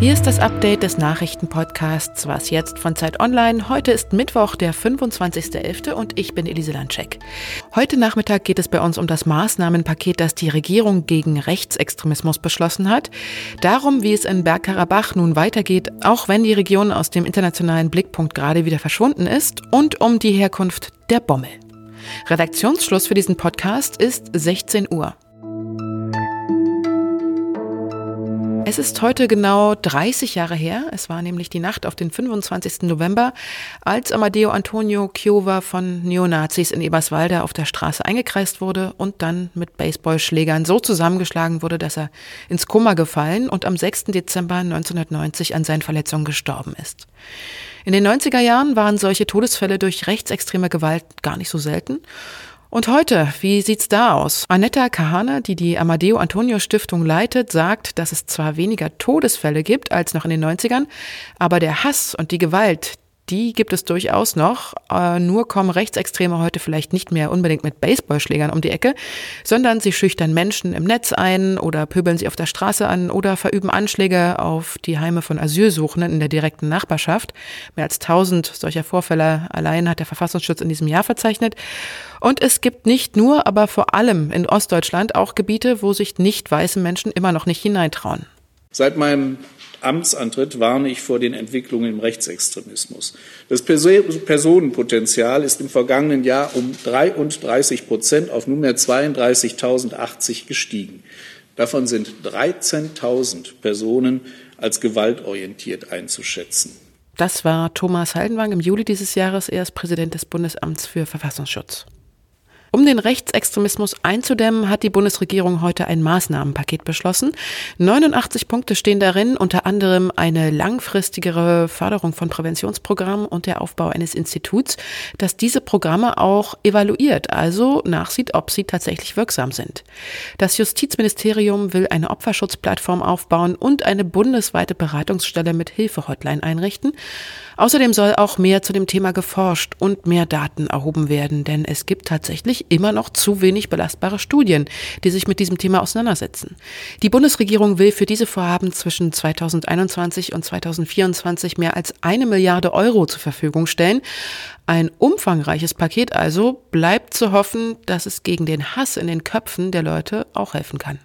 Hier ist das Update des Nachrichtenpodcasts Was jetzt von Zeit Online. Heute ist Mittwoch, der 25.11. und ich bin Elise Landscheck. Heute Nachmittag geht es bei uns um das Maßnahmenpaket, das die Regierung gegen Rechtsextremismus beschlossen hat. Darum, wie es in Bergkarabach nun weitergeht, auch wenn die Region aus dem internationalen Blickpunkt gerade wieder verschwunden ist und um die Herkunft der Bommel. Redaktionsschluss für diesen Podcast ist 16 Uhr. Es ist heute genau 30 Jahre her. Es war nämlich die Nacht auf den 25. November, als Amadeo Antonio Chiova von Neonazis in Eberswalde auf der Straße eingekreist wurde und dann mit Baseballschlägern so zusammengeschlagen wurde, dass er ins Koma gefallen und am 6. Dezember 1990 an seinen Verletzungen gestorben ist. In den 90er Jahren waren solche Todesfälle durch rechtsextreme Gewalt gar nicht so selten. Und heute, wie sieht's da aus? Anetta Kahane, die die Amadeo Antonio Stiftung leitet, sagt, dass es zwar weniger Todesfälle gibt als noch in den 90ern, aber der Hass und die Gewalt, die gibt es durchaus noch. Äh, nur kommen Rechtsextreme heute vielleicht nicht mehr unbedingt mit Baseballschlägern um die Ecke, sondern sie schüchtern Menschen im Netz ein oder pöbeln sie auf der Straße an oder verüben Anschläge auf die Heime von Asylsuchenden in der direkten Nachbarschaft. Mehr als 1000 solcher Vorfälle allein hat der Verfassungsschutz in diesem Jahr verzeichnet. Und es gibt nicht nur, aber vor allem in Ostdeutschland auch Gebiete, wo sich nicht weiße Menschen immer noch nicht hineintrauen. Seit meinem Amtsantritt warne ich vor den Entwicklungen im Rechtsextremismus. Das Personenpotenzial ist im vergangenen Jahr um 33 Prozent auf nunmehr 32.080 gestiegen. Davon sind 13.000 Personen als gewaltorientiert einzuschätzen. Das war Thomas Haldenwang im Juli dieses Jahres. Er ist Präsident des Bundesamts für Verfassungsschutz. Um den Rechtsextremismus einzudämmen, hat die Bundesregierung heute ein Maßnahmenpaket beschlossen. 89 Punkte stehen darin, unter anderem eine langfristigere Förderung von Präventionsprogrammen und der Aufbau eines Instituts, das diese Programme auch evaluiert, also nachsieht, ob sie tatsächlich wirksam sind. Das Justizministerium will eine Opferschutzplattform aufbauen und eine bundesweite Beratungsstelle mit Hilfehotline einrichten. Außerdem soll auch mehr zu dem Thema geforscht und mehr Daten erhoben werden, denn es gibt tatsächlich immer noch zu wenig belastbare Studien, die sich mit diesem Thema auseinandersetzen. Die Bundesregierung will für diese Vorhaben zwischen 2021 und 2024 mehr als eine Milliarde Euro zur Verfügung stellen. Ein umfangreiches Paket also bleibt zu hoffen, dass es gegen den Hass in den Köpfen der Leute auch helfen kann.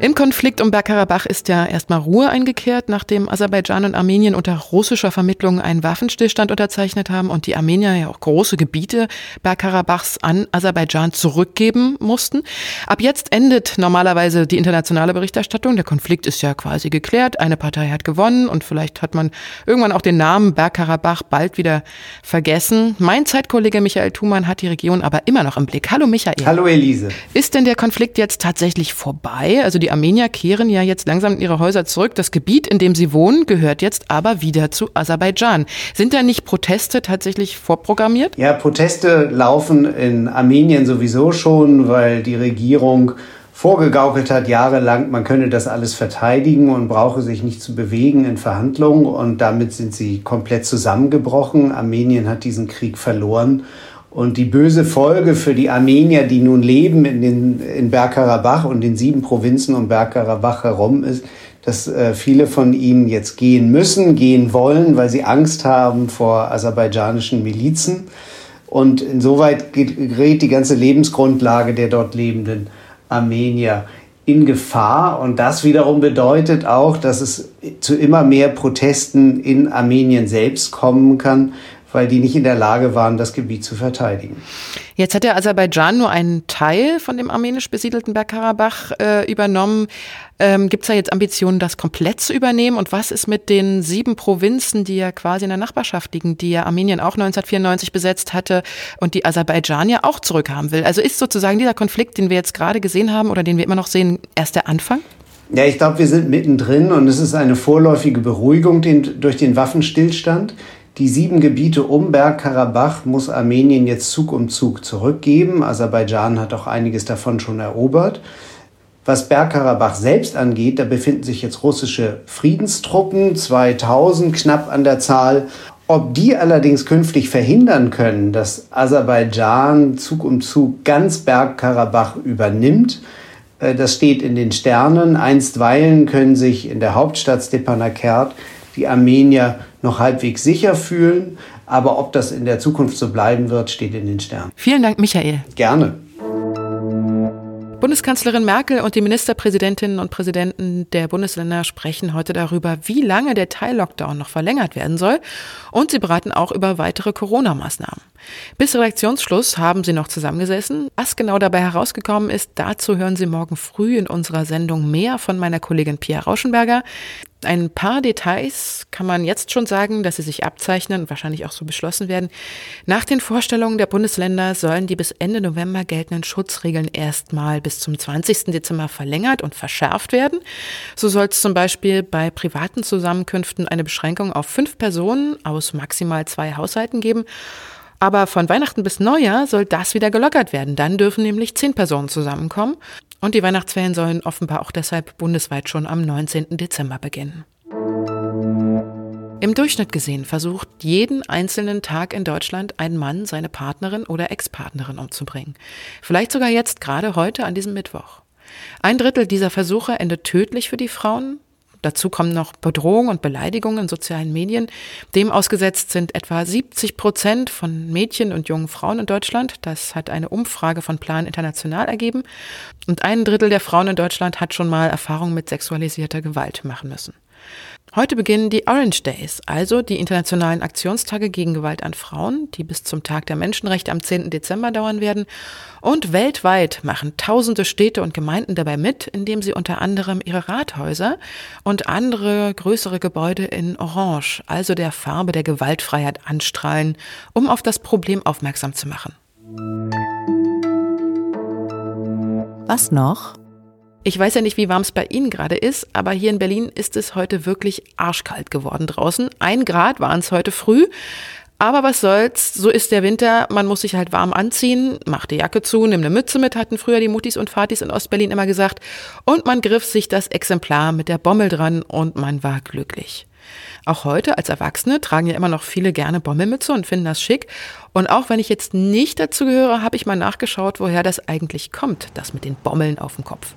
Im Konflikt um Bergkarabach ist ja erstmal Ruhe eingekehrt, nachdem Aserbaidschan und Armenien unter russischer Vermittlung einen Waffenstillstand unterzeichnet haben und die Armenier ja auch große Gebiete Bergkarabachs an Aserbaidschan zurückgeben mussten. Ab jetzt endet normalerweise die internationale Berichterstattung. Der Konflikt ist ja quasi geklärt. Eine Partei hat gewonnen und vielleicht hat man irgendwann auch den Namen Bergkarabach bald wieder vergessen. Mein Zeitkollege Michael Thumann hat die Region aber immer noch im Blick. Hallo Michael. Hallo Elise. Ist denn der Konflikt jetzt tatsächlich vorbei? Also die die Armenier kehren ja jetzt langsam in ihre Häuser zurück. Das Gebiet, in dem sie wohnen, gehört jetzt aber wieder zu Aserbaidschan. Sind da nicht Proteste tatsächlich vorprogrammiert? Ja, Proteste laufen in Armenien sowieso schon, weil die Regierung vorgegaukelt hat jahrelang, man könne das alles verteidigen und brauche sich nicht zu bewegen in Verhandlungen. Und damit sind sie komplett zusammengebrochen. Armenien hat diesen Krieg verloren. Und die böse Folge für die Armenier, die nun leben in, den, in Bergkarabach und den sieben Provinzen um Bergkarabach herum, ist, dass äh, viele von ihnen jetzt gehen müssen, gehen wollen, weil sie Angst haben vor aserbaidschanischen Milizen. Und insoweit gerät die ganze Lebensgrundlage der dort lebenden Armenier in Gefahr. Und das wiederum bedeutet auch, dass es zu immer mehr Protesten in Armenien selbst kommen kann, weil die nicht in der Lage waren, das Gebiet zu verteidigen. Jetzt hat der Aserbaidschan nur einen Teil von dem armenisch besiedelten Bergkarabach äh, übernommen. Ähm, Gibt es da jetzt Ambitionen, das komplett zu übernehmen? Und was ist mit den sieben Provinzen, die ja quasi in der Nachbarschaft liegen, die ja Armenien auch 1994 besetzt hatte und die Aserbaidschan ja auch zurückhaben will? Also ist sozusagen dieser Konflikt, den wir jetzt gerade gesehen haben oder den wir immer noch sehen, erst der Anfang? Ja, ich glaube, wir sind mittendrin und es ist eine vorläufige Beruhigung den, durch den Waffenstillstand. Die sieben Gebiete um Bergkarabach muss Armenien jetzt Zug um Zug zurückgeben. Aserbaidschan hat auch einiges davon schon erobert. Was Bergkarabach selbst angeht, da befinden sich jetzt russische Friedenstruppen, 2000 knapp an der Zahl. Ob die allerdings künftig verhindern können, dass Aserbaidschan Zug um Zug ganz Bergkarabach übernimmt, äh, das steht in den Sternen. Einstweilen können sich in der Hauptstadt Stepanakert die Armenier noch halbwegs sicher fühlen. Aber ob das in der Zukunft so bleiben wird, steht in den Sternen. Vielen Dank, Michael. Gerne. Bundeskanzlerin Merkel und die Ministerpräsidentinnen und Präsidenten der Bundesländer sprechen heute darüber, wie lange der Teil-Lockdown noch verlängert werden soll. Und sie beraten auch über weitere Corona-Maßnahmen. Bis Redaktionsschluss haben sie noch zusammengesessen. Was genau dabei herausgekommen ist, dazu hören Sie morgen früh in unserer Sendung mehr von meiner Kollegin Pia Rauschenberger. Ein paar Details kann man jetzt schon sagen, dass sie sich abzeichnen und wahrscheinlich auch so beschlossen werden. Nach den Vorstellungen der Bundesländer sollen die bis Ende November geltenden Schutzregeln erstmal bis zum 20. Dezember verlängert und verschärft werden. So soll es zum Beispiel bei privaten Zusammenkünften eine Beschränkung auf fünf Personen aus maximal zwei Haushalten geben. Aber von Weihnachten bis Neujahr soll das wieder gelockert werden. Dann dürfen nämlich zehn Personen zusammenkommen. Und die Weihnachtsferien sollen offenbar auch deshalb bundesweit schon am 19. Dezember beginnen. Im Durchschnitt gesehen versucht jeden einzelnen Tag in Deutschland ein Mann seine Partnerin oder Ex-Partnerin umzubringen. Vielleicht sogar jetzt, gerade heute an diesem Mittwoch. Ein Drittel dieser Versuche endet tödlich für die Frauen, Dazu kommen noch Bedrohungen und Beleidigungen in sozialen Medien. Dem ausgesetzt sind etwa 70 Prozent von Mädchen und jungen Frauen in Deutschland. Das hat eine Umfrage von Plan International ergeben. Und ein Drittel der Frauen in Deutschland hat schon mal Erfahrungen mit sexualisierter Gewalt machen müssen. Heute beginnen die Orange Days, also die internationalen Aktionstage gegen Gewalt an Frauen, die bis zum Tag der Menschenrechte am 10. Dezember dauern werden. Und weltweit machen tausende Städte und Gemeinden dabei mit, indem sie unter anderem ihre Rathäuser und andere größere Gebäude in Orange, also der Farbe der Gewaltfreiheit, anstrahlen, um auf das Problem aufmerksam zu machen. Was noch? Ich weiß ja nicht, wie warm es bei Ihnen gerade ist, aber hier in Berlin ist es heute wirklich arschkalt geworden draußen. Ein Grad waren es heute früh. Aber was soll's, so ist der Winter, man muss sich halt warm anziehen, mach die Jacke zu, nimm eine Mütze mit, hatten früher die Muttis und Vatis in Ostberlin immer gesagt. Und man griff sich das Exemplar mit der Bommel dran und man war glücklich. Auch heute als Erwachsene tragen ja immer noch viele gerne Bommelmütze und finden das schick. Und auch wenn ich jetzt nicht dazu gehöre, habe ich mal nachgeschaut, woher das eigentlich kommt, das mit den Bommeln auf dem Kopf.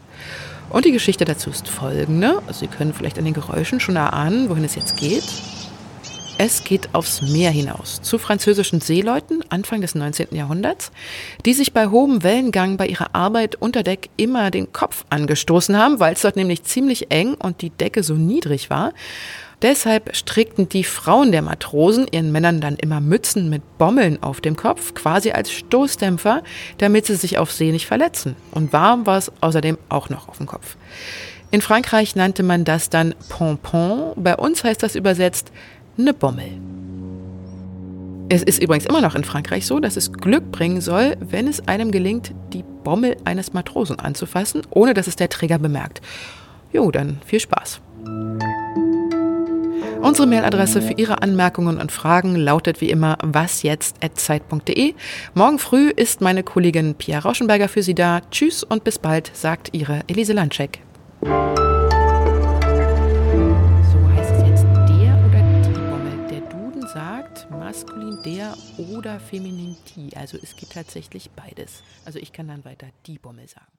Und die Geschichte dazu ist folgende. Also Sie können vielleicht an den Geräuschen schon erahnen, wohin es jetzt geht. Es geht aufs Meer hinaus, zu französischen Seeleuten Anfang des 19. Jahrhunderts, die sich bei hohem Wellengang bei ihrer Arbeit unter Deck immer den Kopf angestoßen haben, weil es dort nämlich ziemlich eng und die Decke so niedrig war. Deshalb strickten die Frauen der Matrosen ihren Männern dann immer Mützen mit Bommeln auf dem Kopf, quasi als Stoßdämpfer, damit sie sich auf See nicht verletzen. Und warm war es außerdem auch noch auf dem Kopf. In Frankreich nannte man das dann Pompon, bei uns heißt das übersetzt eine Bommel. Es ist übrigens immer noch in Frankreich so, dass es Glück bringen soll, wenn es einem gelingt, die Bommel eines Matrosen anzufassen, ohne dass es der Träger bemerkt. Jo, dann viel Spaß. Unsere Mailadresse für Ihre Anmerkungen und Fragen lautet wie immer wasjetzt.zeit.de. Morgen früh ist meine Kollegin Pia Rauschenberger für Sie da. Tschüss und bis bald, sagt Ihre Elise Landscheck. So heißt es jetzt der oder die Bommel. Der Duden sagt maskulin der oder feminin die. Also es gibt tatsächlich beides. Also ich kann dann weiter die Bommel sagen.